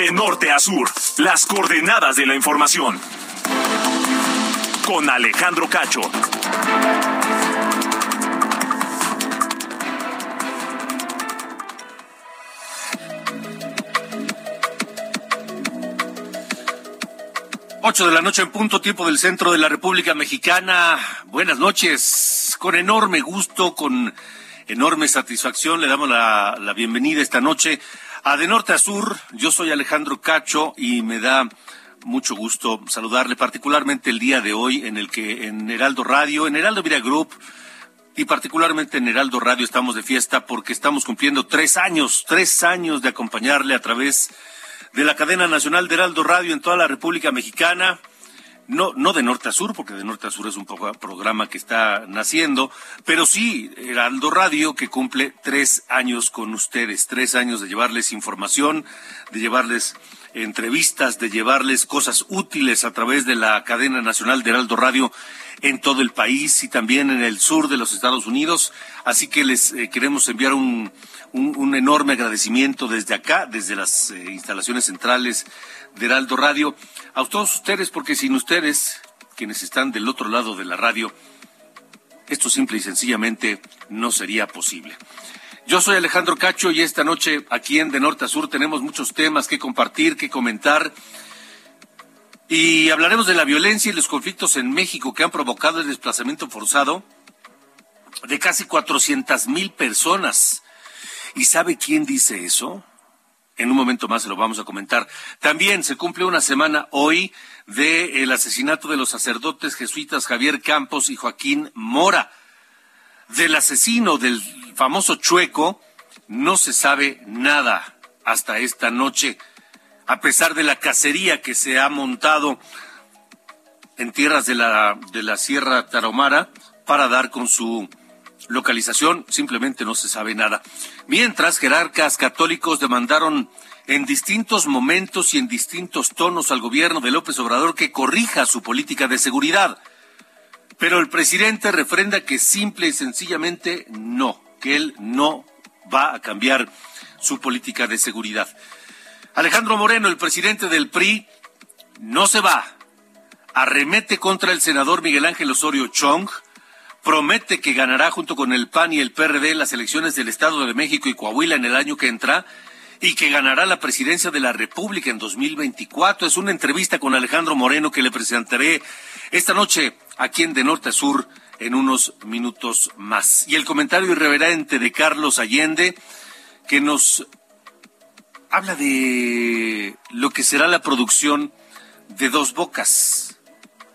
De norte a sur, las coordenadas de la información. Con Alejandro Cacho. Ocho de la noche en punto, tiempo del centro de la República Mexicana. Buenas noches. Con enorme gusto, con enorme satisfacción, le damos la, bienvenida esta noche a De Norte a Sur. Yo soy Alejandro Cacho y me da mucho gusto saludarle, particularmente el día de hoy en el que en Heraldo Radio, en Heraldo Vida Group y particularmente en Heraldo Radio estamos de fiesta porque estamos cumpliendo tres años, tres años de acompañarle a través de la cadena nacional de Heraldo Radio en toda la República Mexicana. No, no de norte a sur, porque de norte a sur es un programa que está naciendo, pero sí Heraldo Radio que cumple tres años con ustedes, tres años de llevarles información, de llevarles entrevistas, de llevarles cosas útiles a través de la cadena nacional de Heraldo Radio en todo el país y también en el sur de los Estados Unidos. Así que les eh, queremos enviar un, un, un, enorme agradecimiento desde acá, desde las eh, instalaciones centrales de Heraldo Radio, a todos ustedes, porque sin ustedes, quienes están del otro lado de la radio, esto simple y sencillamente no sería posible. Yo soy Alejandro Cacho y esta noche aquí en De Norte a Sur tenemos muchos temas que compartir, que comentar. Y hablaremos de la violencia y los conflictos en México que han provocado el desplazamiento forzado de casi 400 mil personas. ¿Y sabe quién dice eso? En un momento más se lo vamos a comentar. También se cumple una semana hoy del el asesinato de los sacerdotes jesuitas Javier Campos y Joaquín Mora. Del asesino del famoso Chueco no se sabe nada hasta esta noche, a pesar de la cacería que se ha montado en tierras de la, de la Sierra Tarahumara para dar con su localización, simplemente no se sabe nada. Mientras, jerarcas católicos demandaron en distintos momentos y en distintos tonos al gobierno de López Obrador que corrija su política de seguridad. Pero el presidente refrenda que simple y sencillamente no, que él no va a cambiar su política de seguridad. Alejandro Moreno, el presidente del PRI, no se va. Arremete contra el senador Miguel Ángel Osorio Chong, promete que ganará junto con el PAN y el PRD las elecciones del Estado de México y Coahuila en el año que entra y que ganará la presidencia de la República en 2024. Es una entrevista con Alejandro Moreno que le presentaré esta noche aquí en De Norte a Sur en unos minutos más. Y el comentario irreverente de Carlos Allende que nos habla de lo que será la producción de Dos Bocas,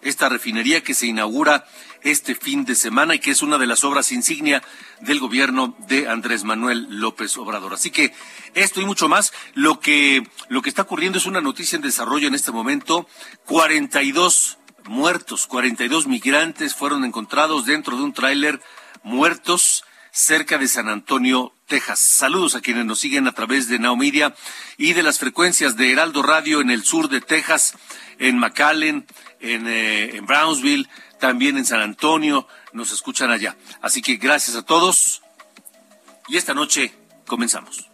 esta refinería que se inaugura este fin de semana y que es una de las obras insignia del gobierno de Andrés Manuel López Obrador. Así que esto y mucho más, lo que, lo que está ocurriendo es una noticia en desarrollo en este momento. 42 muertos, 42 migrantes fueron encontrados dentro de un tráiler muertos cerca de San Antonio, Texas. Saludos a quienes nos siguen a través de Now Media y de las frecuencias de Heraldo Radio en el sur de Texas, en McAllen, en, eh, en Brownsville, también en San Antonio, nos escuchan allá. Así que gracias a todos y esta noche comenzamos.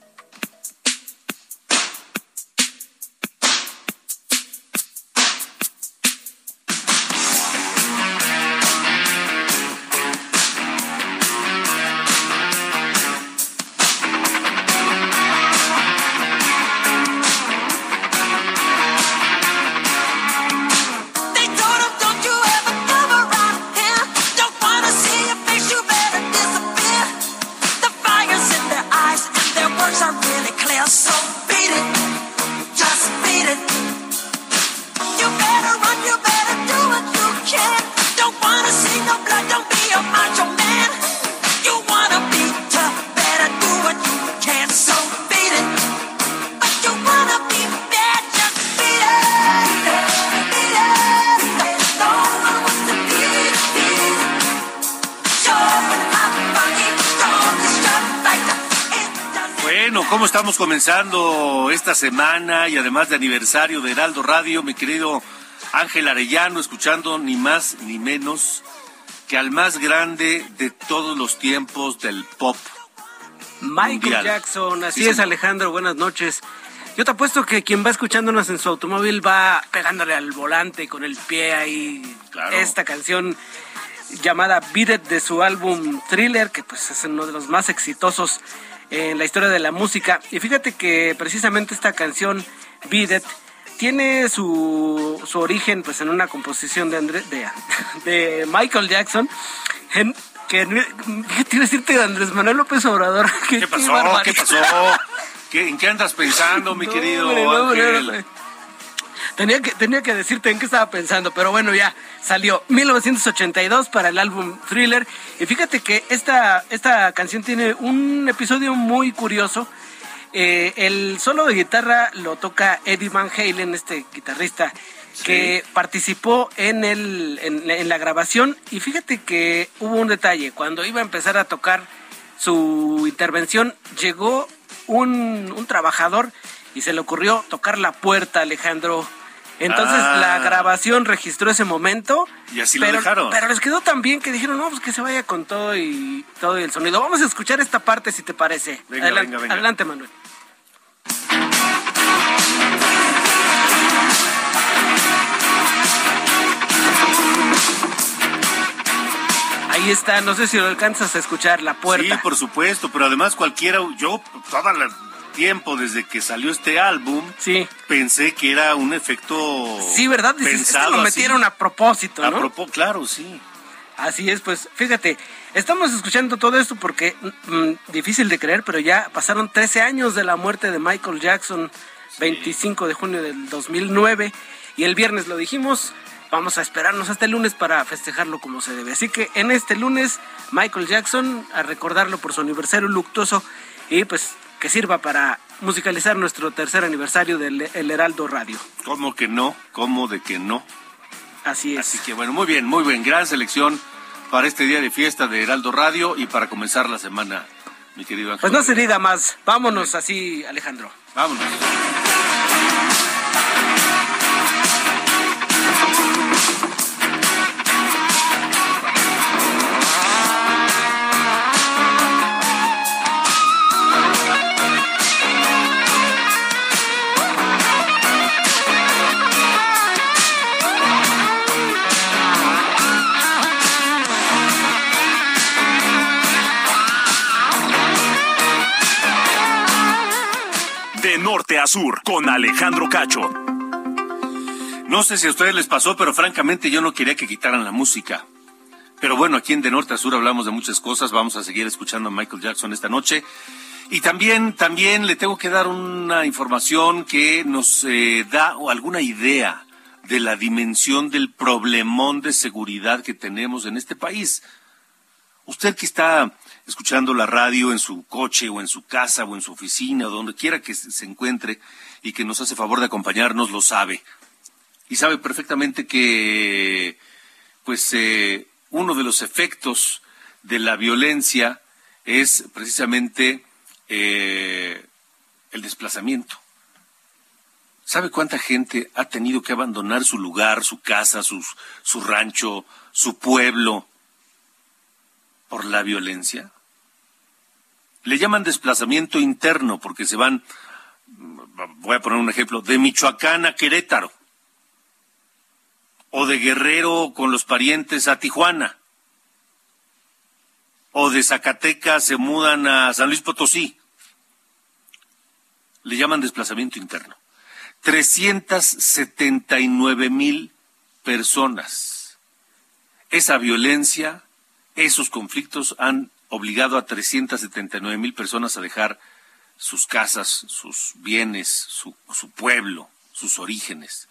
Estamos comenzando esta semana y además de aniversario de Heraldo Radio, mi querido Ángel Arellano, escuchando ni más ni menos que al más grande de todos los tiempos del pop. Michael Jackson, así es Alejandro, buenas noches. Yo te apuesto que quien va escuchándonos en su automóvil va pegándole al volante con el pie ahí. Esta canción llamada Beat It de su álbum Thriller, que pues es uno de los más exitosos en la historia de la música. Y fíjate que precisamente esta canción Beat It tiene su, su origen pues en una composición de, de, de Michael Jackson. En, que, ¿Qué tiene decirte de Andrés Manuel López Obrador? ¿Qué, pasó? ¿Qué pasó? ¿En qué andas pensando, mi querido Ángel? Tenía que, tenía que decirte en qué estaba pensando, pero bueno, ya salió 1982 para el álbum Thriller. Y fíjate que esta, esta canción tiene un episodio muy curioso eh, el solo de guitarra lo toca Eddie Van Halen, este guitarrista que participó en, el, en, la grabación. Y fíjate que hubo un detalle. Cuando iba a empezar a tocar su intervención, llegó un, un trabajador y se le ocurrió tocar la puerta, Alejandro. Entonces la ah. grabación registró ese momento. Y así pero, lo dejaron. Pero les quedó tan bien que dijeron, no, pues que se vaya con todo y todo el sonido. Vamos a escuchar esta parte si te parece. adelante, adelante, Manuel. Ahí está, no sé si lo alcanzas a escuchar, la puerta. Sí, por supuesto, pero además cualquiera, yo todo el tiempo desde que salió este álbum, sí. pensé que era un efecto Sí, ¿verdad? Pensado lo metieron a propósito, ¿no? A propósito, claro, sí. Así es, pues fíjate, estamos escuchando todo esto porque mm, mm, difícil de creer, pero ya pasaron 13 años de la muerte de Michael Jackson, 25 de junio del 2009, y el viernes lo dijimos, vamos a esperarnos hasta el lunes para festejarlo como se debe. Así que en este lunes, Michael Jackson, a recordarlo por su aniversario luctuoso y pues que sirva para musicalizar nuestro tercer aniversario del El Heraldo Radio. ¿Cómo que no? ¿Cómo de que no? Así es. Así que bueno, muy bien, muy bien. Gran selección para este día de fiesta de Heraldo Radio y para comenzar la semana, mi querido Ángel. Pues no se diga más. Vámonos así, Alejandro. Vámonos. Sur con Alejandro Cacho. No sé si a ustedes les pasó, pero francamente yo no quería que quitaran la música. Pero bueno, aquí en De Norte a Sur hablamos de muchas cosas. Vamos a seguir escuchando a Michael Jackson esta noche. Y también, también le tengo que dar una información que nos eh, da alguna idea de la dimensión del problemón de seguridad que tenemos en este país. Usted que está escuchando la radio en su coche o en su casa o en su oficina o donde quiera que se encuentre y que nos hace favor de acompañarnos, lo sabe. Y sabe perfectamente que, pues, eh, uno de los efectos de la violencia es precisamente eh, el desplazamiento. ¿Sabe cuánta gente ha tenido que abandonar su lugar, su casa, su rancho, su pueblo por la violencia? Le llaman desplazamiento interno porque se van, voy a poner un ejemplo, de Michoacán a Querétaro o de Guerrero con los parientes a Tijuana o de Zacatecas se mudan a San Luis Potosí. Le llaman desplazamiento interno. 379 mil personas. Esa violencia, esos conflictos han obligado a 379 mil personas a dejar sus casas, sus bienes, su, su pueblo, sus orígenes.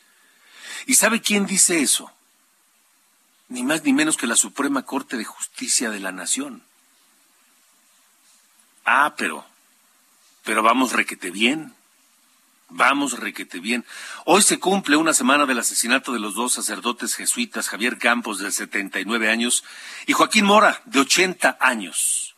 ¿Y sabe quién dice eso? Ni más ni menos que la Suprema Corte de Justicia de la Nación. Ah, pero, pero vamos requete bien. Vamos, requete bien. Hoy se cumple una semana del asesinato de los dos sacerdotes jesuitas, Javier Campos, de 79 años, y Joaquín Mora, de 80 años.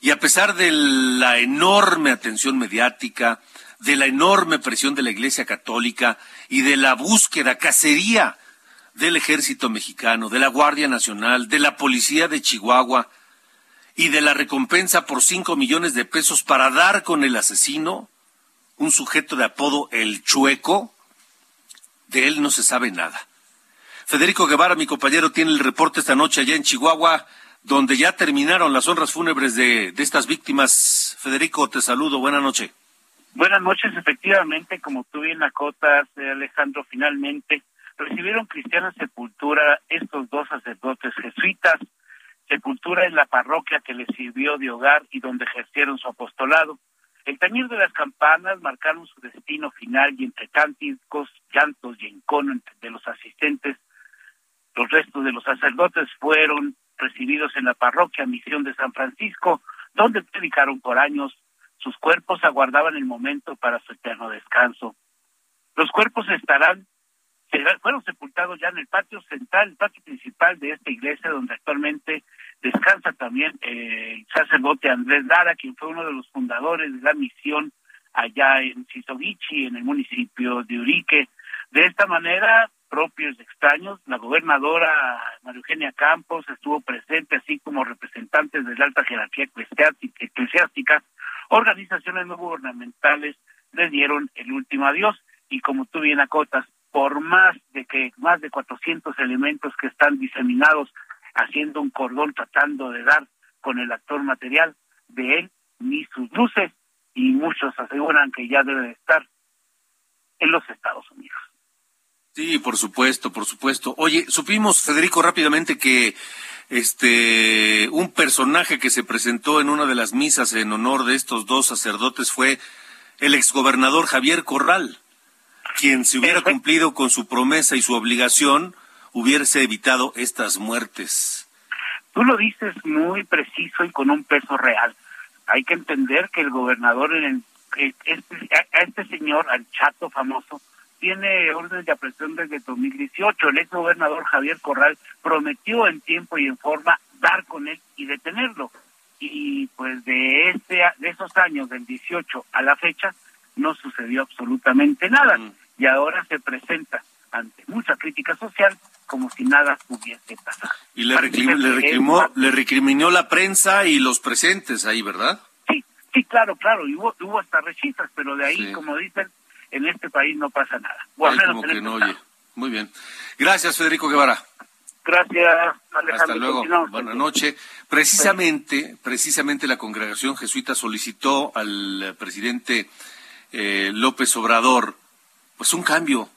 Y a pesar de la enorme atención mediática, de la enorme presión de la Iglesia Católica y de la búsqueda, cacería del ejército mexicano, de la Guardia Nacional, de la Policía de Chihuahua y de la recompensa por cinco millones de pesos para dar con el asesino, un sujeto de apodo El Chueco, de él no se sabe nada. Federico Guevara, mi compañero, tiene el reporte esta noche allá en Chihuahua, donde ya terminaron las honras fúnebres de, de estas víctimas. Federico, te saludo, buena noche. Buenas noches, efectivamente, como tú bien acotas, eh, Alejandro, finalmente recibieron cristiana sepultura estos dos sacerdotes jesuitas, sepultura en la parroquia que les sirvió de hogar y donde ejercieron su apostolado. El tañir de las campanas marcaron su destino final y entre cánticos, llantos y encono de los asistentes, los restos de los sacerdotes fueron recibidos en la parroquia Misión de San Francisco, donde predicaron por años. Sus cuerpos aguardaban el momento para su eterno descanso. Los cuerpos estarán fueron sepultados ya en el patio central, el patio principal de esta iglesia, donde actualmente descansa también eh, el sacerdote Andrés Dara, quien fue uno de los fundadores de la misión allá en Sisovichi, en el municipio de Urique. De esta manera, propios extraños, la gobernadora María Eugenia Campos estuvo presente, así como representantes de la alta jerarquía eclesiástica, organizaciones no gubernamentales le dieron el último adiós y como tú bien acotas, por más de que más de 400 elementos que están diseminados haciendo un cordón tratando de dar con el actor material de él ni sus luces y muchos aseguran que ya debe estar en los Estados Unidos. Sí, por supuesto, por supuesto. Oye, supimos, Federico, rápidamente que este un personaje que se presentó en una de las misas en honor de estos dos sacerdotes fue el exgobernador Javier Corral quien se hubiera cumplido con su promesa y su obligación hubiese evitado estas muertes. Tú lo dices muy preciso y con un peso real. Hay que entender que el gobernador, en este, a este señor, al chato famoso, tiene orden de aprehensión desde 2018. El ex gobernador Javier Corral prometió en tiempo y en forma dar con él y detenerlo. Y pues de, este, de esos años, del 18 a la fecha, no sucedió absolutamente nada. Mm. Y ahora se presenta ante mucha crítica social como si nada hubiese pasado. Y le, recrimó, le, recriminó la prensa y los presentes ahí, ¿verdad? Sí, sí, claro, claro. Y hubo, hubo hasta rechistas, pero de ahí, como dicen, en este país no pasa nada. como que no oye. Muy bien. Gracias, Federico Guevara. Gracias, Alejandro. Hasta luego. Buenas noches. Precisamente, precisamente la congregación jesuita solicitó al presidente eh, López Obrador, pues un cambio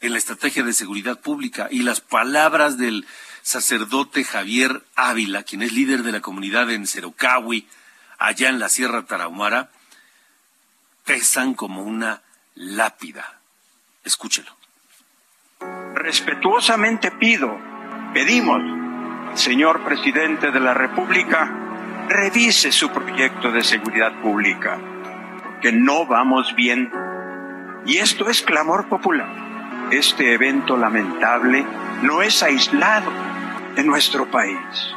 en la estrategia de seguridad pública y las palabras del sacerdote Javier Ávila, quien es líder de la comunidad en Cerocahui, allá en la Sierra Tarahumara, pesan como una lápida. Escúchelo. Respetuosamente pido, pedimos, señor presidente de la República, revise su proyecto de seguridad pública que no vamos bien. Y esto es clamor popular. Este evento lamentable no es aislado de nuestro país.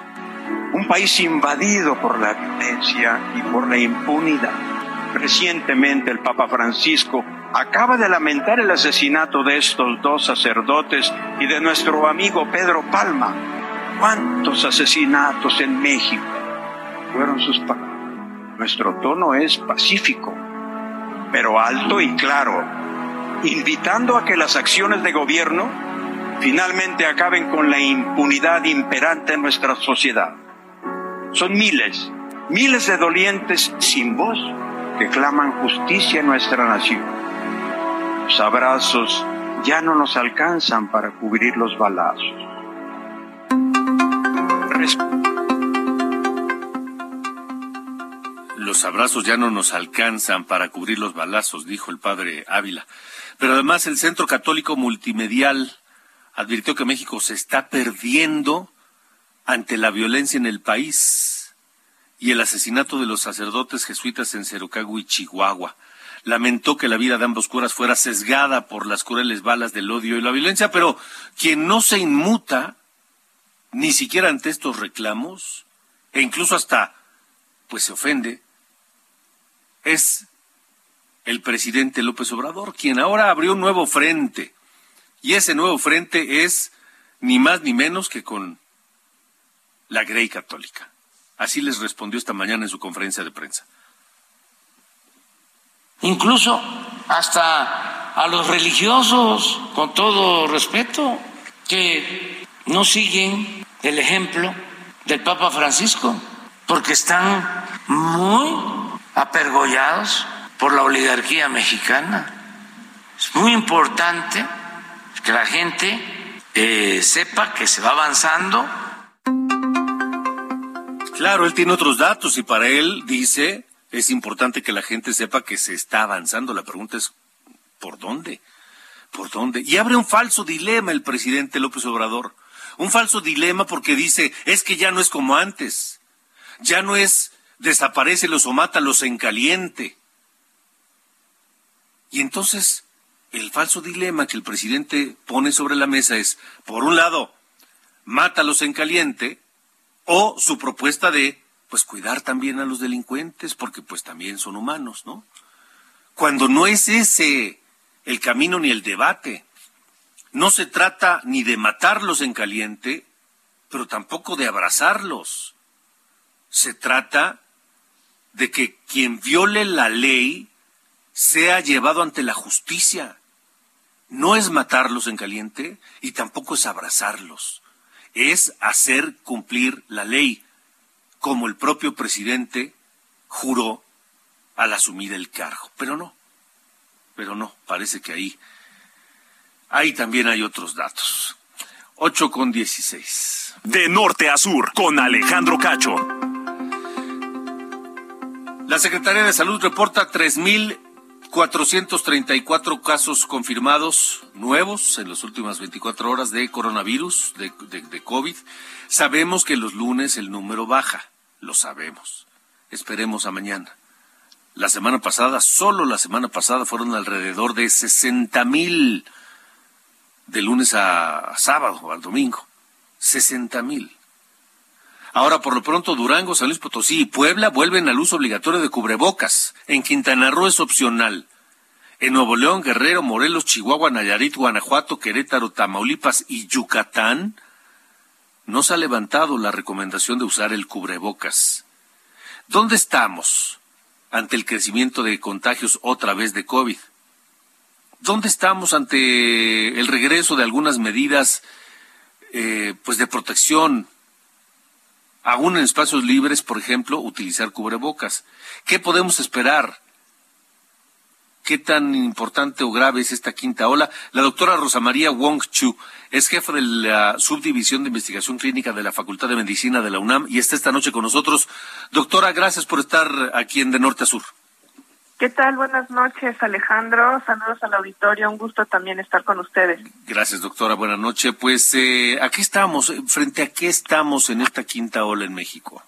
Un país invadido por la violencia y por la impunidad. Recientemente el Papa Francisco acaba de lamentar el asesinato de estos dos sacerdotes y de nuestro amigo Pedro Palma. ¿Cuántos asesinatos en México? Fueron sus palabras. Nuestro tono es pacífico, pero alto y claro, invitando a que las acciones de gobierno finalmente acaben con la impunidad imperante en nuestra sociedad. Son miles, miles de dolientes sin voz que claman justicia en nuestra nación. Los abrazos ya no nos alcanzan para cubrir los balazos. Los abrazos ya no nos alcanzan para cubrir los balazos, dijo el padre Ávila. Pero además el Centro Católico Multimedial advirtió que México se está perdiendo ante la violencia en el país y el asesinato de los sacerdotes jesuitas en Cerocagua y Chihuahua. Lamentó que la vida de ambos curas fuera sesgada por las crueles balas del odio y la violencia, pero quien no se inmuta, ni siquiera ante estos reclamos, e incluso hasta pues se ofende es el presidente López Obrador, quien ahora abrió un nuevo frente. Y ese nuevo frente es ni más ni menos que con la Grey Católica. Así les respondió esta mañana en su conferencia de prensa. Incluso hasta a los religiosos, con todo respeto, que no siguen el ejemplo del Papa Francisco, porque están muy apergollados por la oligarquía mexicana. Es muy importante que la gente eh, sepa que se va avanzando. Claro, él tiene otros datos y para él dice es importante que la gente sepa que se está avanzando. La pregunta es ¿por dónde? ¿Por dónde? Y abre un falso dilema el presidente López Obrador. Un falso dilema porque dice, es que ya no es como antes. Ya no es desaparecelos o mátalos en caliente. Y entonces, el falso dilema que el presidente pone sobre la mesa es, por un lado, mátalos en caliente, o su propuesta de, pues, cuidar también a los delincuentes, porque pues también son humanos, ¿no? Cuando no es ese el camino ni el debate. No se trata ni de matarlos en caliente, pero tampoco de abrazarlos. Se trata de que quien viole la ley sea llevado ante la justicia. No es matarlos en caliente y tampoco es abrazarlos. Es hacer cumplir la ley, como el propio presidente juró al asumir el cargo. Pero no, pero no, parece que ahí, ahí también hay otros datos. 8 con 16. De norte a sur, con Alejandro Cacho. La Secretaría de Salud reporta 3.434 casos confirmados nuevos en las últimas 24 horas de coronavirus, de, de, COVID. Sabemos que los lunes el número baja, lo sabemos. Esperemos a mañana. La semana pasada, solo la semana pasada, fueron alrededor de 60 mil de lunes a, sábado al domingo. 60 mil. Ahora, por lo pronto, Durango, San Luis Potosí y Puebla vuelven al uso obligatorio de cubrebocas. En Quintana Roo es opcional. En Nuevo León, Guerrero, Morelos, Chihuahua, Nayarit, Guanajuato, Querétaro, Tamaulipas y Yucatán no se ha levantado la recomendación de usar el cubrebocas. ¿Dónde estamos ante el crecimiento de contagios otra vez de COVID? ¿Dónde estamos ante el regreso de algunas medidas eh, pues de protección aún en espacios libres, por ejemplo, utilizar cubrebocas. ¿Qué podemos esperar? ¿Qué tan importante o grave es esta quinta ola? La doctora Rosa María Wong Chu es jefa de la Subdivisión de Investigación Clínica de la Facultad de Medicina de la UNAM y está esta noche con nosotros. Doctora, gracias por estar aquí en De Norte a Sur. ¿Qué tal? Buenas noches, Alejandro. Saludos al auditorio. Un gusto también estar con ustedes. Gracias, doctora. Buenas noches. Pues eh, aquí estamos. ¿Frente a qué estamos en esta quinta ola en México?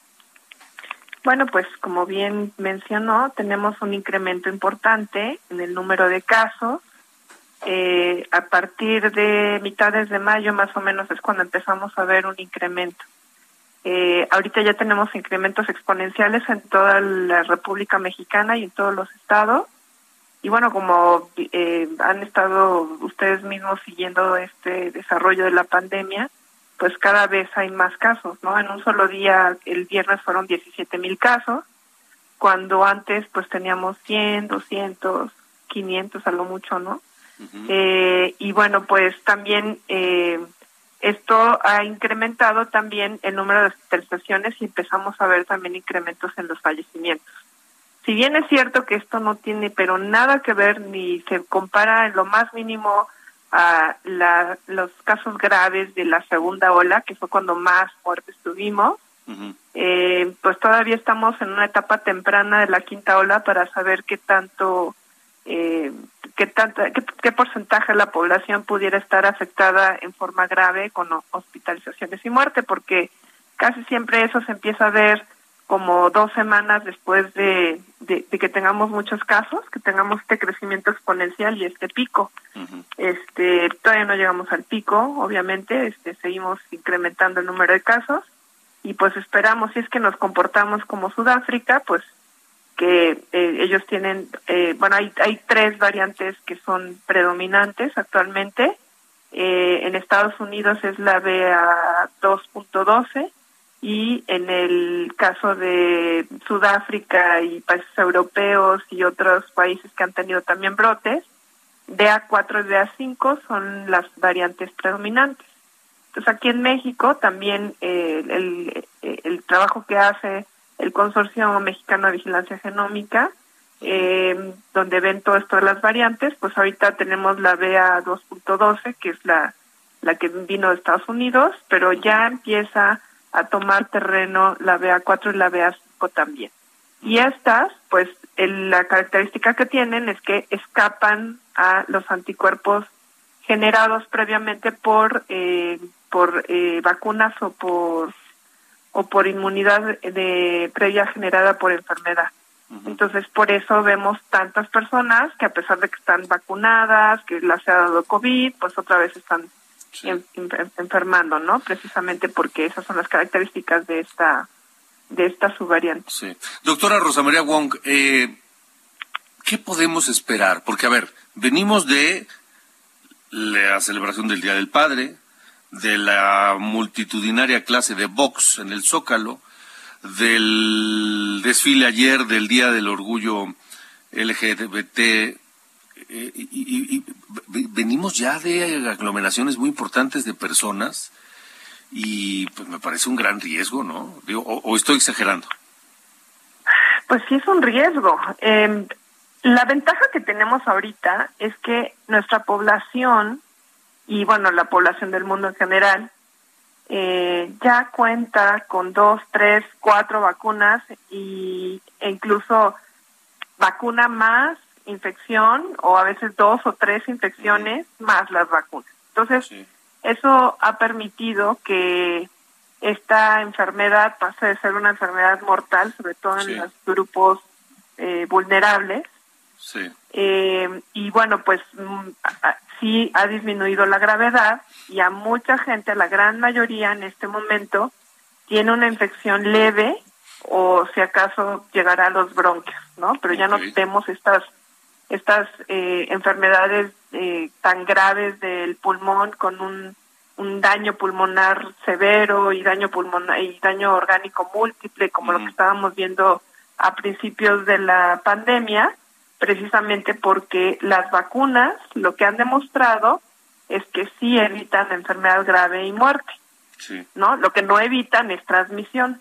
Bueno, pues como bien mencionó, tenemos un incremento importante en el número de casos. Eh, a partir de mitades de mayo más o menos es cuando empezamos a ver un incremento. Eh, ahorita ya tenemos incrementos exponenciales en toda la República Mexicana y en todos los estados. Y bueno, como eh, han estado ustedes mismos siguiendo este desarrollo de la pandemia, pues cada vez hay más casos, ¿no? En un solo día, el viernes fueron 17 mil casos, cuando antes pues teníamos 100, 200, 500 a lo mucho, ¿no? eh, y bueno, pues también eh, esto ha incrementado también el número de hospitalizaciones y empezamos a ver también incrementos en los fallecimientos. Si bien es cierto que esto no tiene pero nada que ver ni se compara en lo más mínimo a los casos graves de la segunda ola, que fue cuando más muertes tuvimos, eh, pues todavía estamos en una etapa temprana de la quinta ola para saber qué tanto eh, qué, tanta, qué, porcentaje de la población pudiera estar afectada en forma grave con hospitalizaciones y muerte, porque casi siempre eso se empieza a ver como dos semanas después de, de, que tengamos muchos casos, que tengamos este crecimiento exponencial y este pico. Este todavía no llegamos al pico, obviamente, este seguimos incrementando el número de casos y pues esperamos, si es que nos comportamos como Sudáfrica, pues que eh, ellos tienen, eh, bueno, hay, hay tres variantes que son predominantes actualmente. Eh, en Estados Unidos es la BA2.12 y en el caso de Sudáfrica y países europeos y otros países que han tenido también brotes, BA4 y BA5 son las variantes predominantes. Entonces aquí en México también el, el trabajo que hace el Consorcio Mexicano de Vigilancia Genómica, eh, donde ven todo esto las variantes, pues ahorita tenemos la BA 2.12, que es la, la que vino de Estados Unidos, pero ya empieza a tomar terreno la BA 4 y la BA 5 también. Y estas, pues la característica que tienen es que escapan a los anticuerpos generados previamente por, eh, por eh, vacunas o por o por inmunidad de previa generada por enfermedad. Entonces, por eso vemos tantas personas que a pesar de que están vacunadas, que las ha dado COVID, pues otra vez están enfermando, ¿no? Precisamente porque esas son las características de esta de esta subvariante. Sí. Doctora Rosa María Wong, eh, ¿qué podemos esperar? Porque, a ver, venimos de la celebración del Día del Padre, de la multitudinaria clase de box en el Zócalo, del desfile ayer del Día del Orgullo LGBT, eh, y, venimos ya de aglomeraciones muy importantes de personas y pues me parece un gran riesgo, ¿no? o, estoy exagerando? Pues sí es un riesgo. Em, la ventaja que tenemos ahorita es que nuestra población y bueno, la población del mundo en general, eh, ya cuenta con dos, tres, cuatro vacunas y, e incluso vacuna más infección o a veces dos o tres infecciones más las vacunas. Entonces, eso ha permitido que esta enfermedad pase de ser una enfermedad mortal, sobre todo en los grupos eh, vulnerables. Eh, y bueno, pues mm, sí ha disminuido la gravedad y a mucha gente, la gran mayoría en este momento, tiene una infección leve o si acaso llegará a los bronquios, ¿no? Pero ya no tenemos estas estas eh, enfermedades eh, tan graves del pulmón con un, un daño pulmonar severo y daño pulmonar y daño orgánico múltiple como lo que estábamos viendo a principios de la pandemia precisamente porque las vacunas lo que han demostrado es que sí evitan enfermedad grave y muerte, ¿no? Lo que no evitan es transmisión.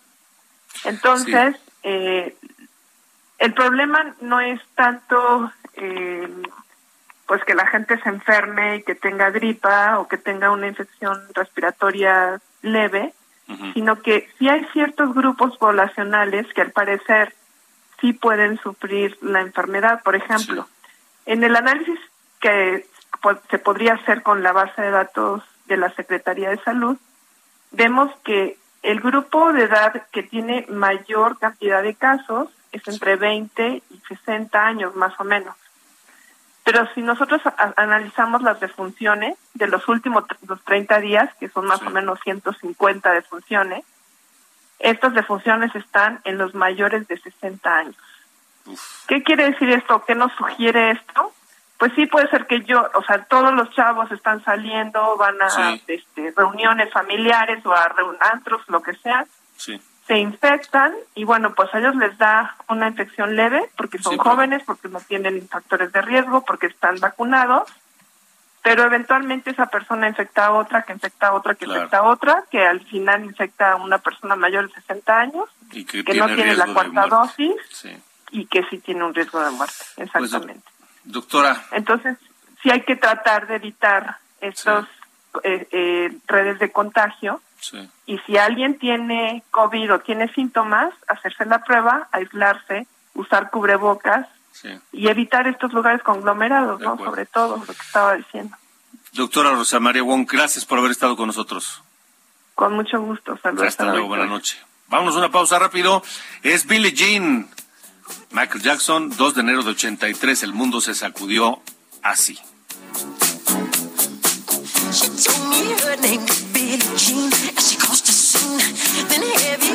Entonces, eh, el problema no es tanto eh, pues que la gente se enferme y que tenga gripa o que tenga una infección respiratoria leve, sino que sí hay ciertos grupos poblacionales que al parecer sí pueden sufrir la enfermedad. Por ejemplo, en el análisis que se podría hacer con la base de datos de la Secretaría de Salud, vemos que el grupo de edad que tiene mayor cantidad de casos es entre 20 y 60 años más o menos. Pero si nosotros analizamos las defunciones de los últimos los 30 días, que son más o menos 150 defunciones, estas defunciones están en los mayores de 60 años. ¿Qué quiere decir esto? ¿Qué nos sugiere esto? Pues sí puede ser que yo, o sea, todos los chavos están saliendo, van a este, reuniones familiares o a reunantros, lo que sea. Se infectan y bueno, pues a ellos les da una infección leve porque son jóvenes, porque no tienen factores de riesgo, porque están vacunados pero eventualmente esa persona infecta a otra, que infecta a otra, que infecta a otra, que al final infecta a una persona mayor de 60 años, que, no tiene la cuarta dosis y que sí tiene un riesgo de muerte, pues, exactamente. doctora. Entonces, sí hay que tratar de evitar estos eh, eh, redes de contagio. Y si alguien tiene COVID o tiene síntomas, hacerse la prueba, aislarse, usar cubrebocas y evitar estos lugares conglomerados, ¿no? Sobre todo lo que estaba diciendo. Doctora Rosa María Wong, gracias por haber estado con nosotros. Con mucho gusto, saludos. Hasta luego, buenas noches. Vámonos a una pausa rápido. Es Billie Jean. Michael Jackson, 2 de enero de 83, el mundo se sacudió así. She told me her name Billie Jean, she caused a scene. Then heavy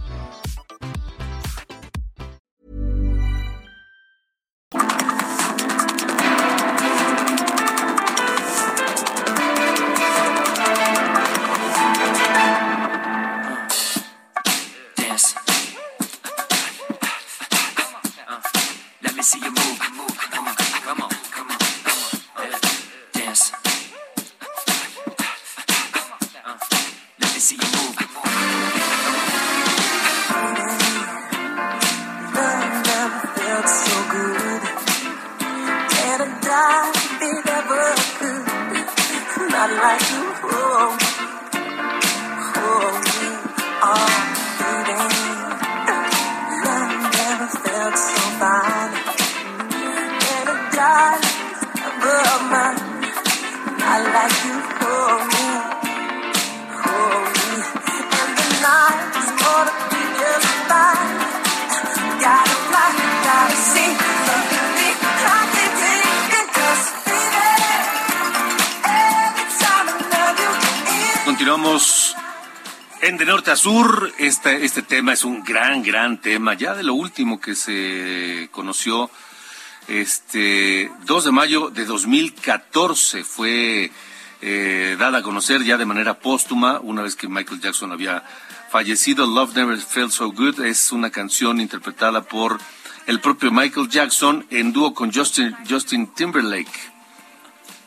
Sur. Este, este tema es un gran, gran tema. Ya de lo último que se conoció, este 2 de mayo de 2014 fue eh, dada a conocer ya de manera póstuma, una vez que Michael Jackson había fallecido. Love Never Felt So Good es una canción interpretada por el propio Michael Jackson en dúo con Justin, Justin Timberlake,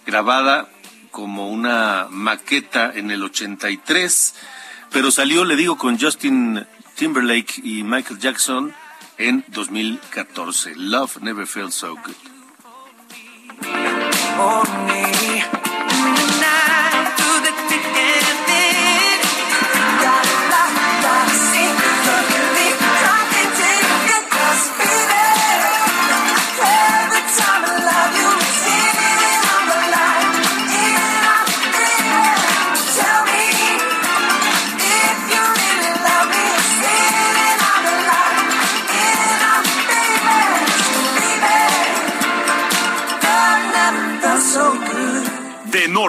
grabada como una maqueta en el 83, pero salió, le digo, con Justin Timberlake y Michael Jackson en 2014. Love Never Felt So Good.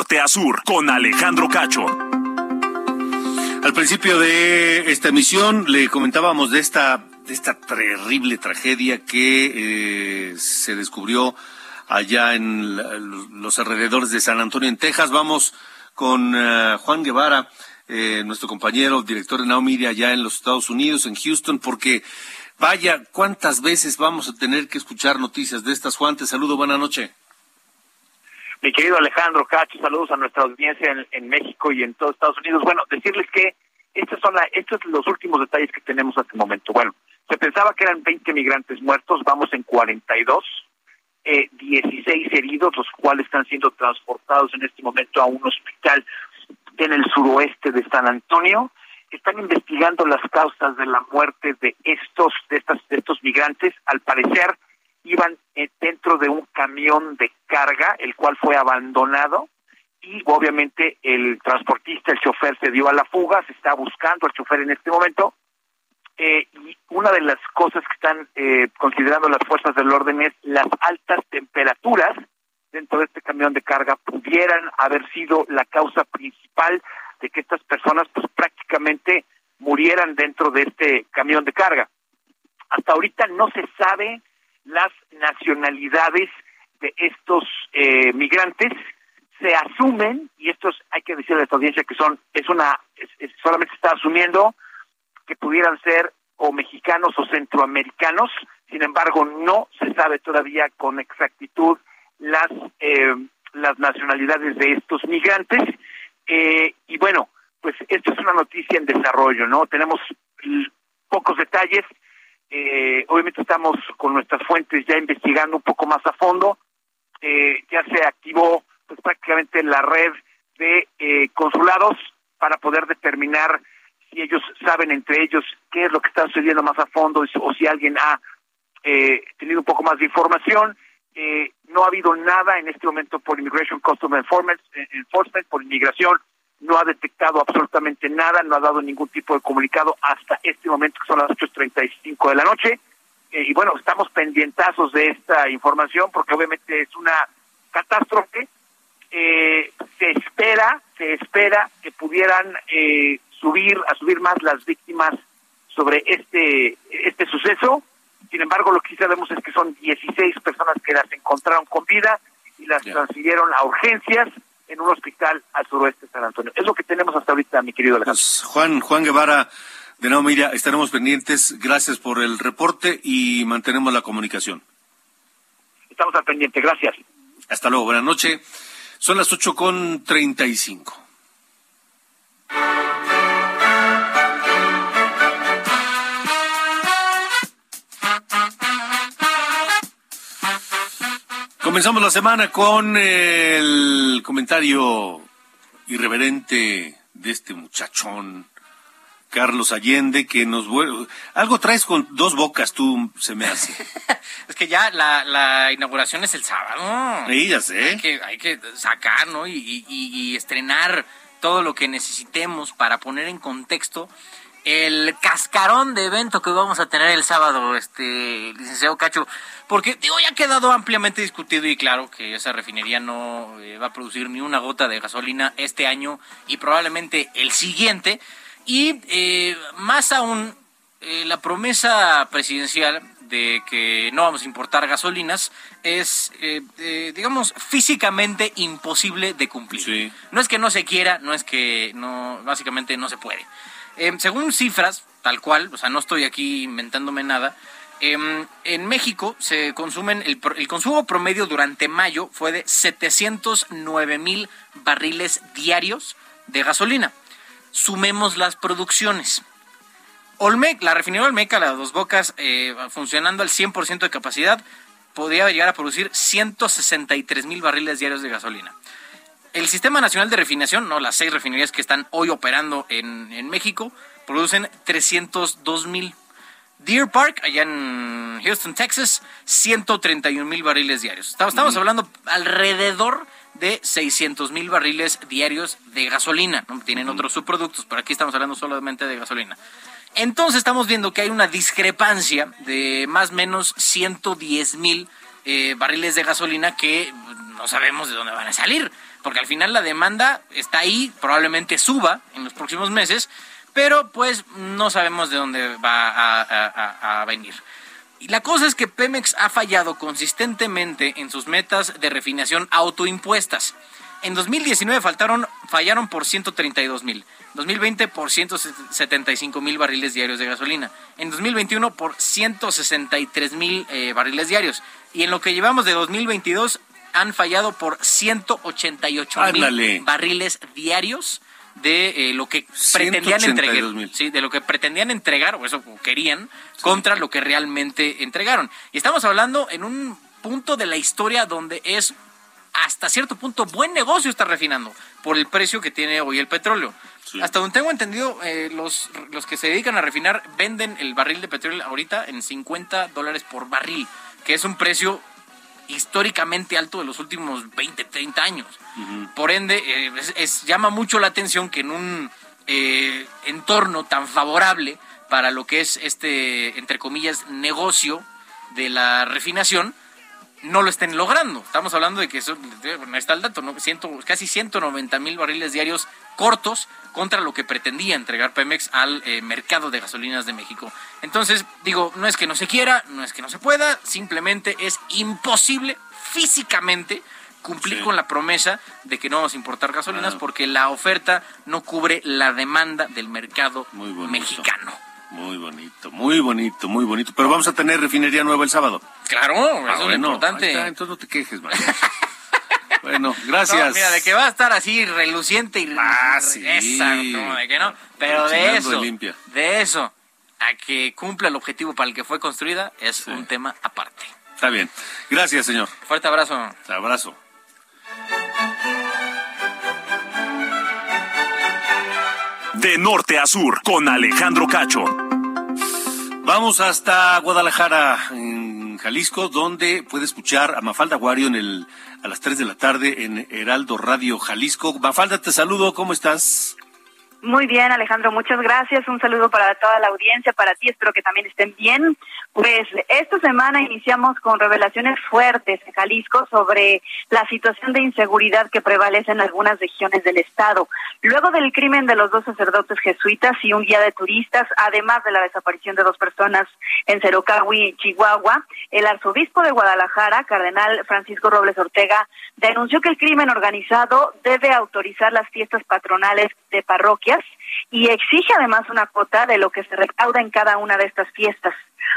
Norte sur. Con Alejandro Cacho. Al principio de esta emisión le comentábamos de esta, de esta terrible tragedia que eh, se descubrió allá en los alrededores de San Antonio, en Texas. Vamos con eh, Juan Guevara, eh, nuestro compañero, director de Media allá en los Estados Unidos, en Houston, porque vaya, ¿cuántas veces vamos a tener que escuchar noticias de estas? Juan, te saludo, buena noche. Mi querido Alejandro Cacho, saludos a nuestra audiencia en, México y en todo Estados Unidos. Bueno, decirles que estos son la, estos son los últimos detalles que tenemos hasta el momento. Bueno, se pensaba que eran 20 migrantes muertos, vamos en 42, eh, 16 heridos, los cuales están siendo transportados en este momento a un hospital en el suroeste de San Antonio. Están investigando las causas de la muerte de estos, de estas, de estos migrantes. Al parecer, iban eh, dentro de un camión de carga, el cual fue abandonado y obviamente el transportista, el chofer se dio a la fuga, se está buscando al chofer en este momento. Eh, y una de las cosas que están eh, considerando las fuerzas del orden es las altas temperaturas dentro de este camión de carga pudieran haber sido la causa principal de que estas personas pues prácticamente murieran dentro de este camión de carga. Hasta ahorita no se sabe las nacionalidades de estos eh, migrantes se asumen y estos hay que decirle a esta audiencia que son es una solamente está asumiendo que pudieran ser o mexicanos o centroamericanos. Sin embargo, no se sabe todavía con exactitud las eh, las nacionalidades de estos migrantes. Eh, y bueno, pues esto es una noticia en desarrollo, ¿no? Tenemos pocos detalles. Eh, obviamente estamos con nuestras fuentes ya investigando un poco más a fondo. Eh, ya se activó pues prácticamente la red de eh, consulados para poder determinar si ellos saben entre ellos qué es lo que está sucediendo más a fondo o si alguien ha eh, tenido un poco más de información. Eh, no ha habido nada en este momento por Immigration Customs Enforcement, Enforcement, por inmigración, no ha detectado absolutamente nada, no ha dado ningún tipo de comunicado hasta este momento, que son las 8.35 de la noche. Eh, y bueno, estamos pendientazos de esta información porque obviamente es una catástrofe. Eh, se espera, se espera que pudieran eh, subir, a subir más las víctimas sobre este, este suceso. Sin embargo, lo que sí sabemos es que son 16 personas que las encontraron con vida y las transfirieron a urgencias en un hospital al suroeste de San Antonio. Es lo que tenemos hasta ahorita, mi querido Alejandro. Pues, Juan, Juan Guevara, de Nuevo Mira, estaremos pendientes. Gracias por el reporte y mantenemos la comunicación. Estamos al pendiente, gracias. Hasta luego, buenas noches. Son las 8 con 35. Comenzamos la semana con el comentario irreverente de este muchachón, Carlos Allende, que nos vuelve... Algo traes con dos bocas tú, se me hace. Es que ya la, la inauguración es el sábado. Sí, ya sé. Hay que, hay que sacar, ¿no? Y, y- y estrenar todo lo que necesitemos para poner en contexto el cascarón de evento que vamos a tener el sábado, este licenciado Cacho. Porque, digo, ya ha quedado ampliamente discutido y claro que esa refinería no eh, va a producir ni una gota de gasolina este año y probablemente el siguiente. Y eh, más aún, eh, la promesa presidencial de que no vamos a importar gasolinas es, eh, eh, digamos, físicamente imposible de cumplir. No es que no se quiera, no es que no, básicamente no se puede. Eh, según cifras, tal cual, o sea, no estoy aquí inventándome nada, em, en México se consumen, el, el consumo promedio durante mayo fue de 709 mil barriles diarios de gasolina. Sumemos las producciones. Olmec, la refinería Olmeca, la Dos Bocas, eh, funcionando al 100% de capacidad, podría llegar a producir 163 mil barriles diarios de gasolina. El Sistema Nacional de Refinación, no las seis refinerías que están hoy operando en, en México, producen 302 mil. Deer Park, allá en Houston, Texas, 131 mil barriles diarios. Estamos, estamos hablando alrededor de 600 mil barriles diarios de gasolina. ¿no? Tienen otros subproductos, pero aquí estamos hablando solamente de gasolina. Entonces estamos viendo que hay una discrepancia de más o menos 110 mil eh, barriles de gasolina que no sabemos de dónde van a salir, porque al final la demanda está ahí, probablemente suba en los próximos meses, pero pues no sabemos de dónde va a, venir. Y la cosa es que Pemex ha fallado consistentemente en sus metas de refinación autoimpuestas. En 2019 faltaron, fallaron por 132 mil. 2020 por 175 mil barriles diarios de gasolina. En 2021 por 163 mil eh, barriles diarios. Y en lo que llevamos de 2022 han fallado por 188 Ándale. mil barriles diarios de eh, lo que pretendían entregar. 182,000. Sí, de lo que pretendían entregar, o eso querían, contra lo que realmente entregaron. Y estamos hablando en un punto de la historia donde es hasta cierto punto buen negocio estar refinando por el precio que tiene hoy el petróleo. Hasta donde tengo entendido, eh, los, los que se dedican a refinar venden el barril de petróleo ahorita en 50 dólares por barril, que es un precio históricamente alto de los últimos 20, 30 años. Por ende, eh, es- es- llama mucho la atención que en un eh, entorno tan favorable para lo que es este, entre comillas, negocio de la refinación, no lo estén logrando. Estamos hablando de que eso, bueno, ahí está el dato, ¿no? Ciento- casi 190 mil barriles diarios cortos contra lo que pretendía entregar Pemex al eh, mercado de gasolinas de México. Entonces, digo, no es que no se quiera, no es que no se pueda, simplemente es imposible físicamente cumplir con la promesa de que no vamos a importar gasolinas porque la oferta no cubre la demanda del mercado mexicano. Muy bonito, muy bonito, muy bonito. Pero vamos a tener refinería nueva el sábado. Claro, Ah, eso es bueno, importante. ahí está, entonces no te quejes, María. bueno, gracias. No, mira, de que va a estar así reluciente y Ah, sí. esa, no, de que no. Pero de eso, limpia. de eso, a que cumpla el objetivo para el que fue construida, es un tema aparte. Está bien. Gracias, señor. Fuerte abrazo. Abrazo. De norte a sur, con Alejandro Cacho. Vamos hasta Guadalajara, en Jalisco, donde puede escuchar a Mafalda Guario en el, a las 3 de la tarde en Heraldo Radio Jalisco. Mafalda, te saludo, ¿cómo estás? Muy bien, Alejandro, muchas gracias. Un saludo para toda la audiencia, para ti, espero que también estén bien. Pues esta semana iniciamos con revelaciones fuertes en Jalisco sobre la situación de inseguridad que prevalece en algunas regiones del estado. Luego del crimen de los dos sacerdotes jesuitas y un guía de turistas, además de la desaparición de dos personas en Cerocahui, Chihuahua, el arzobispo de Guadalajara, cardenal Francisco Robles Ortega, denunció que el crimen organizado debe autorizar las fiestas patronales de parroquias y exige además una cuota de lo que se recauda en cada una de estas fiestas.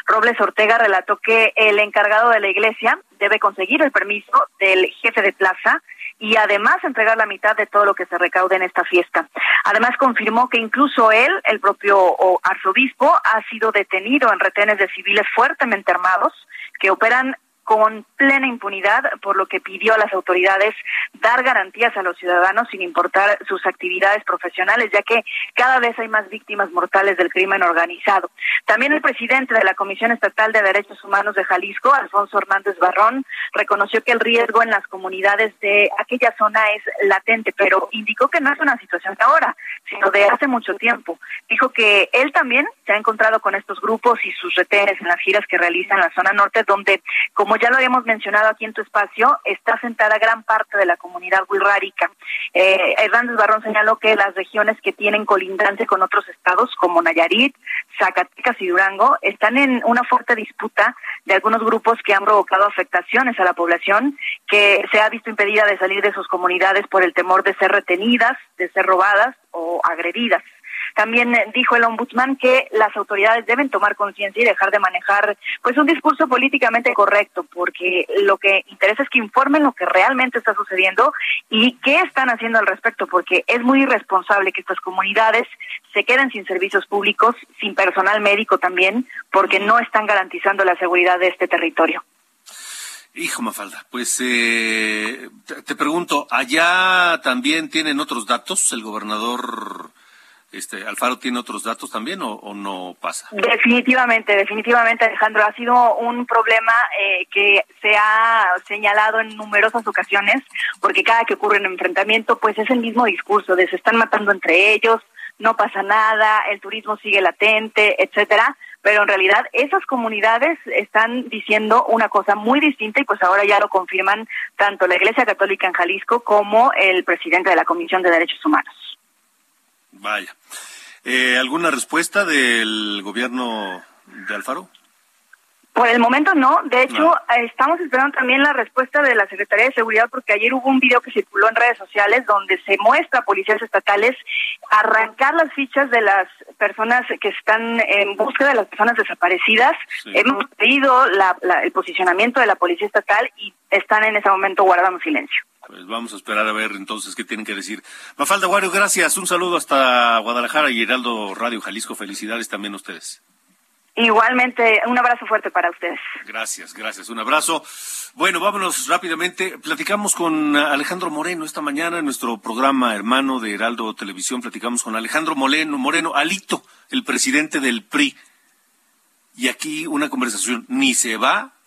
Robles Ortega relató que el encargado de la iglesia debe conseguir el permiso del jefe de plaza y además entregar la mitad de todo lo que se recaude en esta fiesta. Además confirmó que incluso él, el propio arzobispo, ha sido detenido en retenes de civiles fuertemente armados que operan con plena impunidad, por lo que pidió a las autoridades dar garantías a los ciudadanos sin importar sus actividades profesionales, ya que cada vez hay más víctimas mortales del crimen organizado. También el presidente de la Comisión Estatal de Derechos Humanos de Jalisco, Alfonso Hernández Barrón, reconoció que el riesgo en las comunidades de aquella zona es latente, pero indicó que no es una situación de ahora, sino de hace mucho tiempo. Dijo que él también se ha encontrado con estos grupos y sus retenes en las giras que realiza en la zona norte, donde, como ya lo habíamos mencionado aquí en tu espacio, está sentada gran parte de la comunidad wixárika. Eh, Hernández Barrón señaló que las regiones que tienen colindancia con otros estados, como Nayarit, Zacatecas y Durango, están en una fuerte disputa de algunos grupos que han provocado afectaciones a la población, que se ha visto impedida de salir de sus comunidades por el temor de ser retenidas, de ser robadas o agredidas. También eh, dijo el ombudsman que las autoridades deben tomar conciencia y dejar de manejar pues un discurso políticamente correcto, porque lo que interesa es que informen lo que realmente está sucediendo y qué están haciendo al respecto, porque es muy irresponsable que estas comunidades se queden sin servicios públicos, sin personal médico también, porque no están garantizando la seguridad de este territorio. Hijo Mafalda, pues eh, te, te pregunto, ¿allá también tienen otros datos? ¿El gobernador este, Alfaro tiene otros datos también o, no pasa? Definitivamente, definitivamente, Alejandro. Ha sido un problema eh, que se ha señalado en numerosas ocasiones, porque cada que ocurre un enfrentamiento, pues es el mismo discurso de se están matando entre ellos, no pasa nada, el turismo sigue latente, etcétera. Pero en realidad esas comunidades están diciendo una cosa muy distinta y pues ahora ya lo confirman tanto la Iglesia Católica en Jalisco como el presidente de la Comisión de Derechos Humanos. Vaya. Eh, ¿Alguna respuesta del gobierno de Alfaro? Por el momento no, de hecho eh, estamos esperando también la respuesta de la Secretaría de Seguridad porque ayer hubo un video que circuló en redes sociales donde se muestra a policías estatales arrancar las fichas de las personas que están en búsqueda de las personas desaparecidas. Hemos pedido la- la- el posicionamiento de la Policía Estatal y están en ese momento guardando silencio. Pues vamos a esperar a ver entonces qué tienen que decir. Mafalda Guario, gracias. Un saludo hasta Guadalajara y Heraldo Radio Jalisco. Felicidades también a ustedes. Igualmente, un abrazo fuerte para ustedes. Gracias, gracias. Un abrazo. Bueno, vámonos rápidamente. Platicamos con Alejandro Moreno esta mañana en nuestro programa hermano de Heraldo Televisión. Platicamos con Alejandro Moreno, Moreno, Alito, el presidente del PRI. Y aquí una conversación. Ni se va.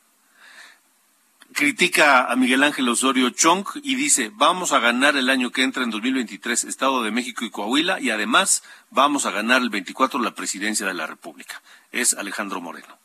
Critica a Miguel Ángel Osorio Chong y dice, vamos a ganar el año que entra en 2023 Estado de México y Coahuila y además vamos a ganar el 24 la presidencia de la República. Es Alejandro Moreno.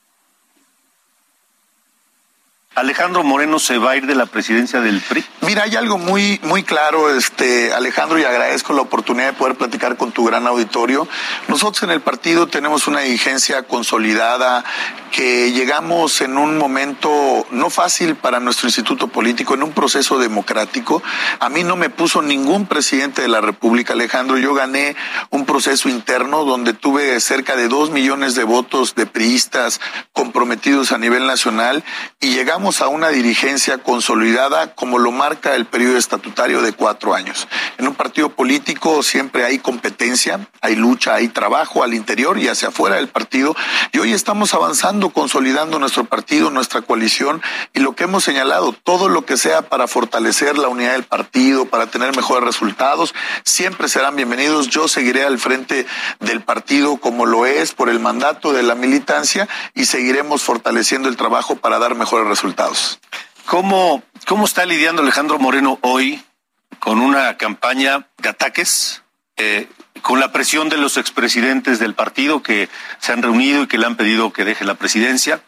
Alejandro Moreno se va a ir de la presidencia del PRI. Mira, hay algo muy, muy claro, este, Alejandro, y agradezco la oportunidad de poder platicar con tu gran auditorio. Nosotros en el partido tenemos una dirigencia consolidada que llegamos en un momento no fácil para nuestro instituto político, en un proceso democrático. A mí no me puso ningún presidente de la República, Alejandro. Yo gané un proceso interno donde tuve cerca de dos millones de votos de priistas comprometidos a nivel nacional y a una dirigencia consolidada como lo marca el periodo estatutario de cuatro años. En un partido político siempre hay competencia, hay lucha, hay trabajo al interior y hacia afuera del partido. Y hoy estamos avanzando, consolidando nuestro partido, nuestra coalición y lo que hemos señalado, todo lo que sea para fortalecer la unidad del partido, para tener mejores resultados, siempre serán bienvenidos. Yo seguiré al frente del partido como lo es por el mandato de la militancia y seguiremos fortaleciendo el trabajo para dar mejores resultados. ¿Cómo, cómo está lidiando Alejandro Moreno hoy con una campaña de ataques? Eh, con la presión de los expresidentes del partido que se han reunido y que le han pedido que deje la presidencia.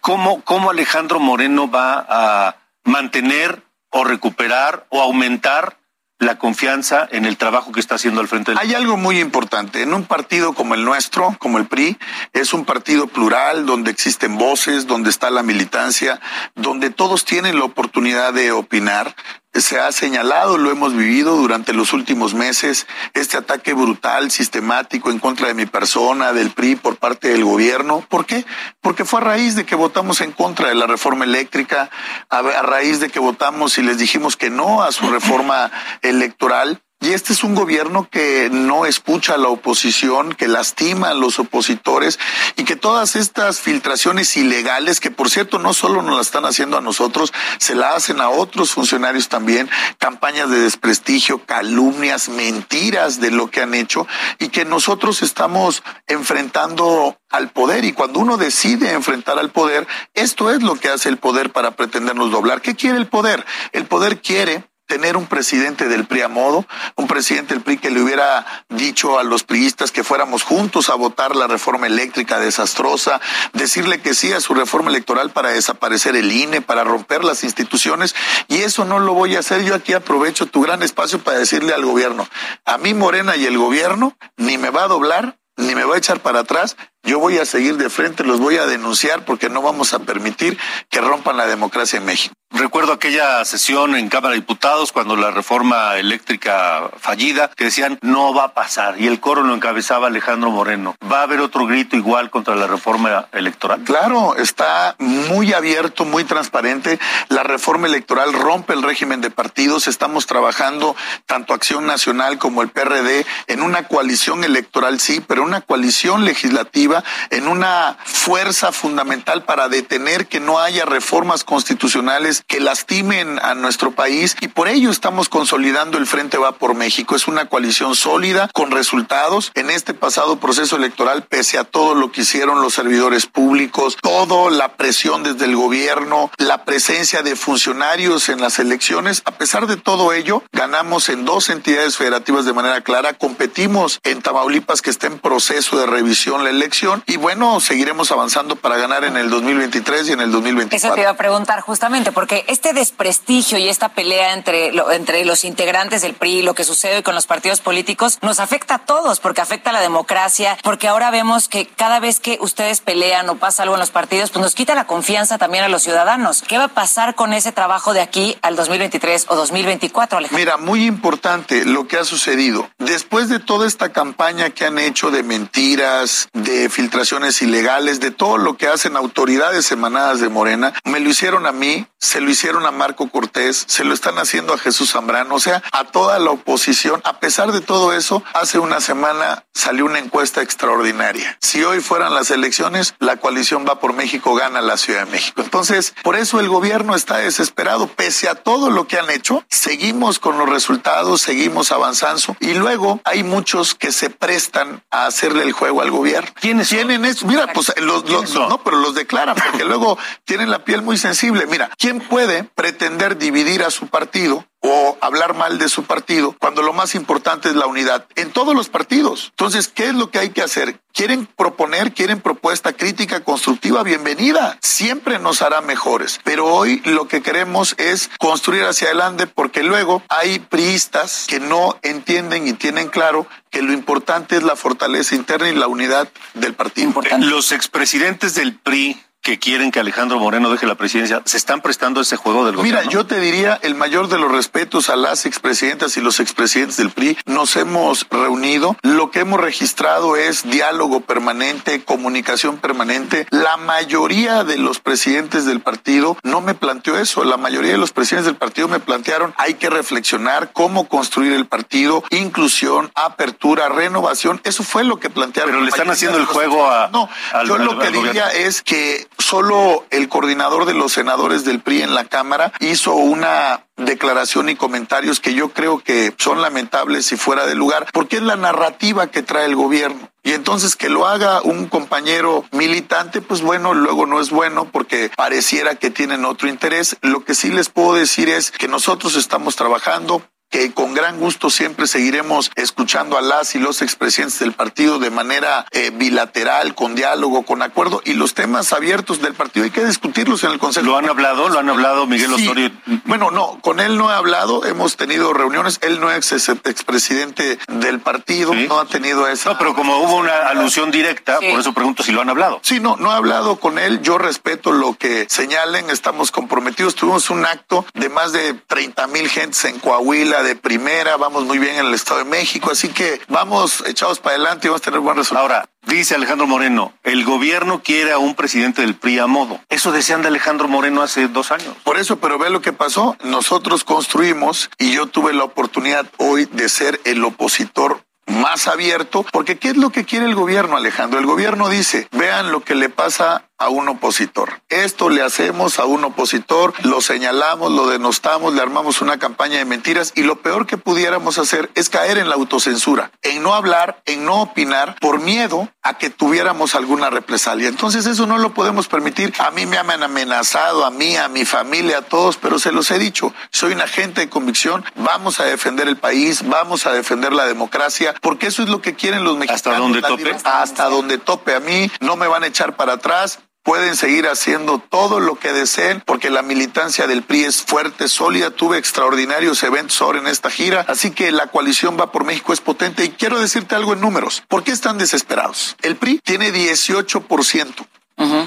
¿Cómo, cómo Alejandro Moreno va a mantener o recuperar o aumentar la confianza en el trabajo que está haciendo al frente Hay algo muy importante. En un partido como el nuestro, como el PRI, es un partido plural donde existen voces, donde está la militancia, donde todos tienen la oportunidad de opinar. Se ha señalado, lo hemos vivido durante los últimos meses, este ataque brutal, sistemático en contra de mi persona, del PRI por parte del gobierno. ¿Por qué? Porque fue a raíz de que votamos en contra de la reforma eléctrica, a, raíz de que votamos y les dijimos que no a su reforma electoral. Y este es un gobierno que no escucha a la oposición, que lastima a los opositores y que todas estas filtraciones ilegales, que por cierto no solo nos la están haciendo a nosotros, se la hacen a otros funcionarios también, campañas de desprestigio, calumnias, mentiras de lo que han hecho y que nosotros estamos enfrentando al poder y cuando uno decide enfrentar al poder, esto es lo que hace el poder para pretendernos doblar. ¿Qué quiere el poder? El poder quiere tener un presidente del PRI a modo, un presidente del PRI que le hubiera dicho a los priistas que fuéramos juntos a votar la reforma eléctrica desastrosa, decirle que sí a su reforma electoral para desaparecer el INE, para romper las instituciones, y eso no lo voy a hacer. Yo aquí aprovecho tu gran espacio para decirle al gobierno, a mí Morena y el gobierno ni me va a doblar, ni me va a echar para atrás, yo voy a seguir de frente, los voy a denunciar porque no vamos a permitir que rompan la democracia en México. Recuerdo aquella sesión en Cámara de Diputados cuando la reforma eléctrica fallida, que decían no va a pasar y el coro lo encabezaba Alejandro Moreno. ¿Va a haber otro grito igual contra la reforma electoral? Claro, está muy abierto, muy transparente. La reforma electoral rompe el régimen de partidos. Estamos trabajando tanto Acción Nacional como el PRD en una coalición electoral, sí, pero una coalición legislativa en una fuerza fundamental para detener que no haya reformas constitucionales que lastimen a nuestro país y por ello estamos consolidando el Frente Va por México. Es una coalición sólida con resultados en este pasado proceso electoral, pese a todo lo que hicieron los servidores públicos, toda la presión desde el gobierno, la presencia de funcionarios en las elecciones. A pesar de todo ello, ganamos en dos entidades federativas de manera clara, competimos en Tamaulipas que está en proceso de revisión la elección y bueno, seguiremos avanzando para ganar en el 2023 y en el 2024. Eso te iba a preguntar justamente, porque este desprestigio y esta pelea entre, lo- entre los integrantes del PRI, lo que sucede con los partidos políticos, nos afecta a todos, porque afecta a la democracia, porque ahora vemos que cada vez que ustedes pelean o pasa algo en los partidos, pues nos quita la confianza también a los ciudadanos. ¿Qué va a pasar con ese trabajo de aquí al 2023 o 2024, Alejandro? Mira, muy importante lo que ha sucedido. Después de toda esta campaña que han hecho de mentiras, de filtraciones ilegales, de todo lo que hacen autoridades emanadas de Morena, me lo hicieron a mí, se lo hicieron a Marco Cortés, se lo están haciendo a Jesús Zambrano, o sea, a toda la oposición. A pesar de todo eso, hace una semana salió una encuesta extraordinaria. Si hoy fueran las elecciones, la coalición va por México, gana la Ciudad de México. Entonces, por eso el gobierno está desesperado. Pese a todo lo que han hecho, seguimos con los resultados, seguimos avanzando y luego hay muchos que se prestan a hacerle el juego al gobierno. ¿Quiénes tienen eso? Mira, pues los, los- no, pero los declaran porque luego tienen la piel muy sensible. Mira, ¿quién puede pretender dividir a su partido o hablar mal de su partido, cuando lo más importante es la unidad en todos los partidos. Entonces, ¿qué es lo que hay que hacer? Quieren proponer, quieren propuesta crítica constructiva, bienvenida. Siempre nos hará mejores. Pero hoy lo que queremos es construir hacia adelante porque luego hay priistas que no entienden y tienen claro que lo importante es la fortaleza interna y la unidad del partido. Los expresidentes del PRI que quieren que Alejandro Moreno deje la presidencia, ¿se están prestando ese juego del gobierno? Mira, yo te diría el mayor de los respetos a las expresidentas y los expresidentes del PRI. Nos hemos reunido. Lo que hemos registrado es diálogo permanente, comunicación permanente. La mayoría de los presidentes del partido no me planteó eso. La mayoría de los presidentes del partido me plantearon hay que reflexionar cómo construir el partido, inclusión, apertura, renovación. Eso fue lo que plantearon. Pero le están haciendo el juego a... No, yo lo que diría es que solo el coordinador de los senadores del PRI en la Cámara hizo una declaración y comentarios que yo creo que son lamentables y fuera de lugar, porque es la narrativa que trae el gobierno. Y entonces que lo haga un compañero militante, pues bueno, luego no es bueno porque pareciera que tienen otro interés. Lo que sí les puedo decir es que nosotros estamos trabajando que con gran gusto siempre seguiremos escuchando a las y los expresidentes del partido de manera eh, bilateral, con diálogo, con acuerdo, y los temas abiertos del partido. Hay que discutirlos en el Consejo. ¿Lo han hablado? ¿Lo han hablado Miguel Osorio? Bueno, no, con él no he hablado, hemos tenido reuniones, él no es expresidente del partido, no ha tenido esa... No, pero como hubo una alusión directa, por eso pregunto si lo han hablado. Sí, no, no he hablado con él, yo respeto lo que señalen, estamos comprometidos, tuvimos un acto de más de 30 mil gentes en Coahuila, de primera, vamos muy bien en el Estado de México, así que vamos echados para adelante y vamos a tener buen resultado. Ahora, dice Alejandro Moreno, el gobierno quiere a un presidente del PRI a modo. Eso desean de Alejandro Moreno hace dos años. Por eso, pero ve lo que pasó. Nosotros construimos y yo tuve la oportunidad hoy de ser el opositor más abierto, porque ¿qué es lo que quiere el gobierno, Alejandro? El gobierno dice, vean lo que le pasa a un opositor. Esto le hacemos a un opositor, lo señalamos, lo denostamos, le armamos una campaña de mentiras y lo peor que pudiéramos hacer es caer en la autocensura, en no hablar, en no opinar por miedo a que tuviéramos alguna represalia. Entonces eso no lo podemos permitir. A mí me han amenazado, a mí, a mi familia, a todos, pero se los he dicho, soy un agente de convicción, vamos a defender el país, vamos a defender la democracia, porque eso es lo que quieren los mexicanos. Hasta donde tope. Hasta donde tope. A mí no me van a echar para atrás pueden seguir haciendo todo lo que deseen porque la militancia del PRI es fuerte, sólida. Tuve extraordinarios eventos ahora en esta gira. Así que la coalición va por México es potente. Y quiero decirte algo en números. ¿Por qué están desesperados? El PRI tiene 18%.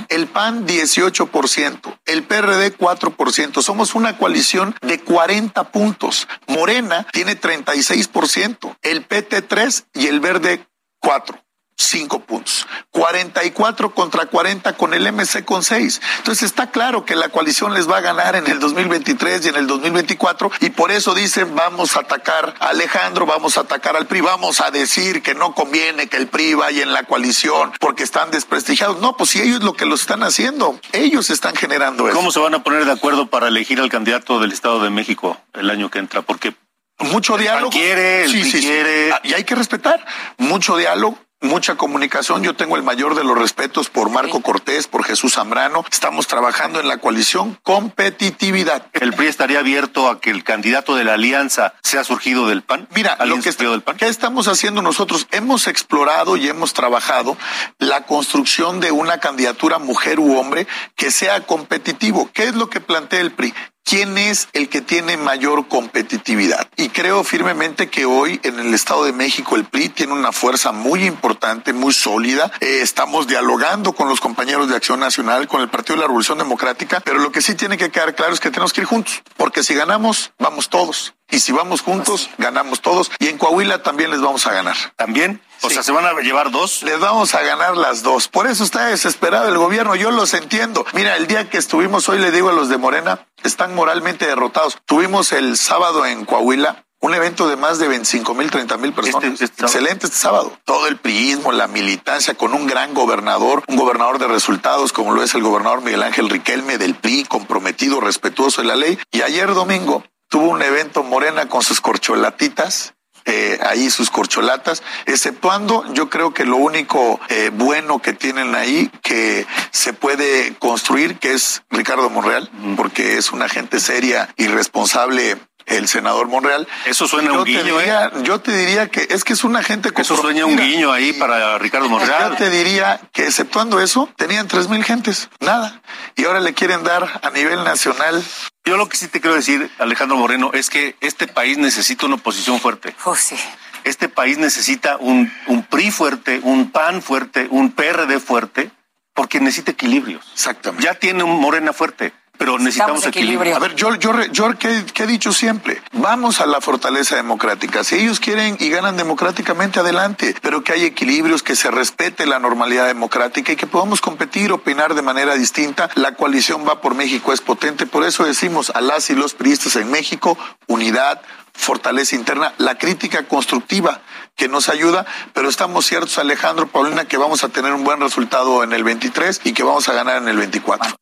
El PAN 18%, el PRD 4%. Somos una coalición de 40 puntos. Morena tiene 36%, el PT 3 y el Verde 4 cinco puntos. 44 contra 40 con el MC con 6. Entonces está claro que la coalición les va a ganar en el 2023 y en el 2024 y por eso dicen vamos a atacar a Alejandro, vamos a atacar al PRI, vamos a decir que no conviene que el PRI vaya en la coalición porque están desprestigiados. No, pues si ellos lo que lo están haciendo, ellos están generando eso. ¿Cómo se van a poner de acuerdo para elegir al candidato del Estado de México el año que entra? Porque mucho diálogo. Quiere, el sí, quiere. Y hay que respetar mucho diálogo mucha comunicación. Yo tengo el mayor de los respetos por Marco Cortés, por Jesús Zambrano. Estamos trabajando en la coalición competitividad. ¿El PRI estaría abierto a que el candidato de la alianza sea surgido del PAN? Mira, lo que del PAN? ¿qué estamos haciendo nosotros? Hemos explorado y hemos trabajado la construcción de una candidatura mujer u hombre que sea competitivo. ¿Qué es lo que plantea el PRI? Quién es el que tiene mayor competitividad. Y creo firmemente que hoy en el Estado de México el PRI tiene una fuerza muy importante, muy sólida. Eh, estamos dialogando con los compañeros de Acción Nacional, con el Partido de la Revolución Democrática, pero lo que sí tiene que quedar claro es que tenemos que ir juntos, porque si ganamos, vamos todos. Y si vamos juntos, ganamos todos. Y en Coahuila también les vamos a ganar. ¿También? O sea, ¿se van a llevar dos? Les vamos a ganar las dos. Por eso está desesperado el gobierno. Yo los entiendo. Mira, el día que estuvimos hoy, le digo a los de Morena, están moralmente derrotados. Tuvimos el sábado en Coahuila un evento de más de 25 mil, 30 mil personas. Este, este Excelente este sábado. Todo el priismo, la militancia, con un gran gobernador, un gobernador de resultados, como lo es el gobernador Miguel Ángel Riquelme del PRI, comprometido, respetuoso de la ley. Y ayer domingo tuvo un evento Morena con sus corcholatitas. Eh, ahí sus corcholatas, exceptuando yo creo que lo único eh, bueno que tienen ahí que se puede construir, que es Ricardo Monreal, porque es una gente seria y responsable el senador Monreal. Eso suena yo un te guiño, diría, ¿eh? Yo te diría que es que es una gente Eso sueña un guiño ahí para Ricardo Monreal. Yo te diría que exceptuando eso, tenían tres mil gentes, nada. Y ahora le quieren dar a nivel nacional. Yo lo que sí te quiero decir, Alejandro Moreno, es que este país necesita una oposición fuerte. Oh, sí. Este país necesita un, un PRI fuerte, un PAN fuerte, un PRD fuerte, porque necesita equilibrios. Exactamente. Ya tiene un Morena fuerte, pero necesitamos equilibrio. A ver, yo, yo, yo ¿qué, qué he dicho siempre? Vamos a la fortaleza democrática. Si ellos quieren y ganan democráticamente, adelante, pero que haya equilibrios, que se respete la normalidad democrática y que podamos competir, opinar de manera distinta. La coalición va por México es potente, por eso decimos a las y los priistas en México, unidad, fortaleza interna, la crítica constructiva que nos ayuda, pero estamos ciertos, Alejandro, Paulina, que vamos a tener un buen resultado en el 23 y que vamos a ganar en el 24.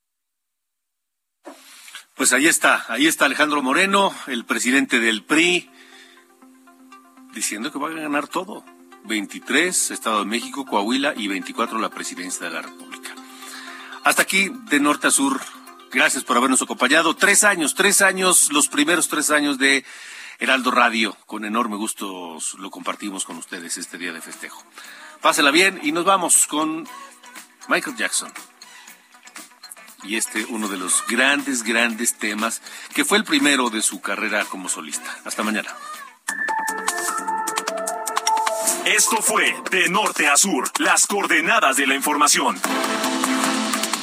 Pues ahí está, ahí está Alejandro Moreno, el presidente del PRI, diciendo que va a ganar todo. 23, Estado de México, Coahuila y 24, la presidencia de la República. Hasta aquí, de norte a sur. Gracias por habernos acompañado. Tres años, tres años, los primeros tres años de Heraldo Radio. Con enorme gusto lo compartimos con ustedes este día de festejo. Pásela bien y nos vamos con Michael Jackson. Y este, uno de los grandes, grandes temas, que fue el primero de su carrera como solista. Hasta mañana. Esto fue De Norte a Sur, las coordenadas de la información.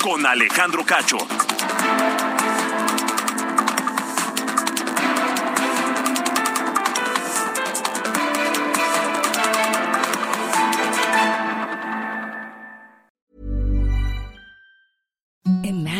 Con Alejandro Cacho.